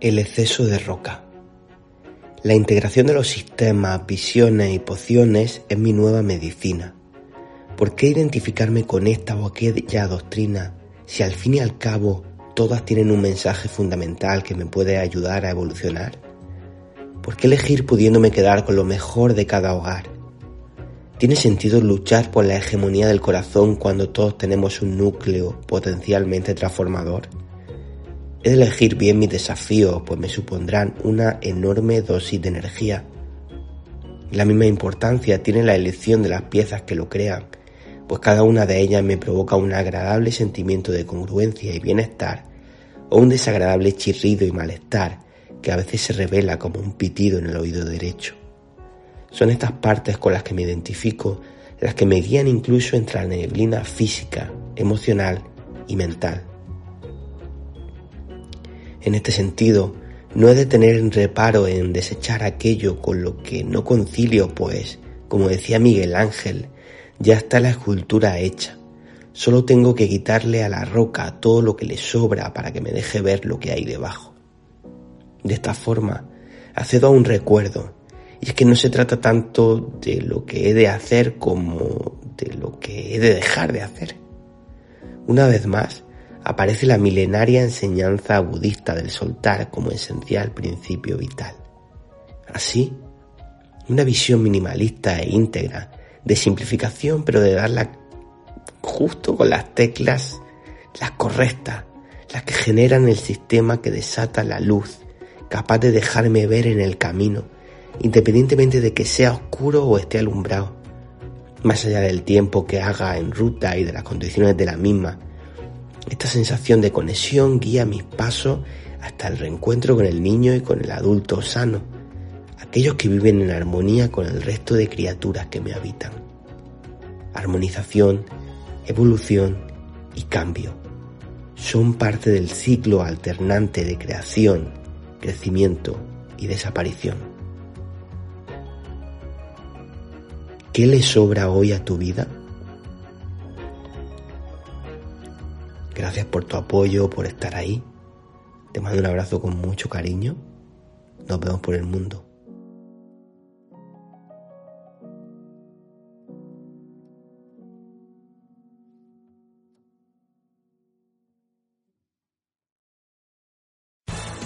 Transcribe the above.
El exceso de roca. La integración de los sistemas, visiones y pociones es mi nueva medicina. ¿Por qué identificarme con esta o aquella doctrina si al fin y al cabo todas tienen un mensaje fundamental que me puede ayudar a evolucionar? ¿Por qué elegir pudiéndome quedar con lo mejor de cada hogar? ¿Tiene sentido luchar por la hegemonía del corazón cuando todos tenemos un núcleo potencialmente transformador? He elegir bien mis desafíos, pues me supondrán una enorme dosis de energía. La misma importancia tiene la elección de las piezas que lo crean, pues cada una de ellas me provoca un agradable sentimiento de congruencia y bienestar, o un desagradable chirrido y malestar que a veces se revela como un pitido en el oído derecho. Son estas partes con las que me identifico las que me guían incluso entre la neblina física, emocional y mental. En este sentido, no he de tener reparo en desechar aquello con lo que no concilio, pues, como decía Miguel Ángel, ya está la escultura hecha. Solo tengo que quitarle a la roca todo lo que le sobra para que me deje ver lo que hay debajo. De esta forma, accedo a un recuerdo, y es que no se trata tanto de lo que he de hacer como de lo que he de dejar de hacer. Una vez más, aparece la milenaria enseñanza budista del soltar como esencial principio vital. Así, una visión minimalista e íntegra, de simplificación, pero de darla justo con las teclas, las correctas, las que generan el sistema que desata la luz, capaz de dejarme ver en el camino, independientemente de que sea oscuro o esté alumbrado, más allá del tiempo que haga en ruta y de las condiciones de la misma, esta sensación de conexión guía mis pasos hasta el reencuentro con el niño y con el adulto sano, aquellos que viven en armonía con el resto de criaturas que me habitan. Armonización, evolución y cambio son parte del ciclo alternante de creación, crecimiento y desaparición. ¿Qué le sobra hoy a tu vida? Gracias por tu apoyo, por estar ahí. Te mando un abrazo con mucho cariño. Nos vemos por el mundo.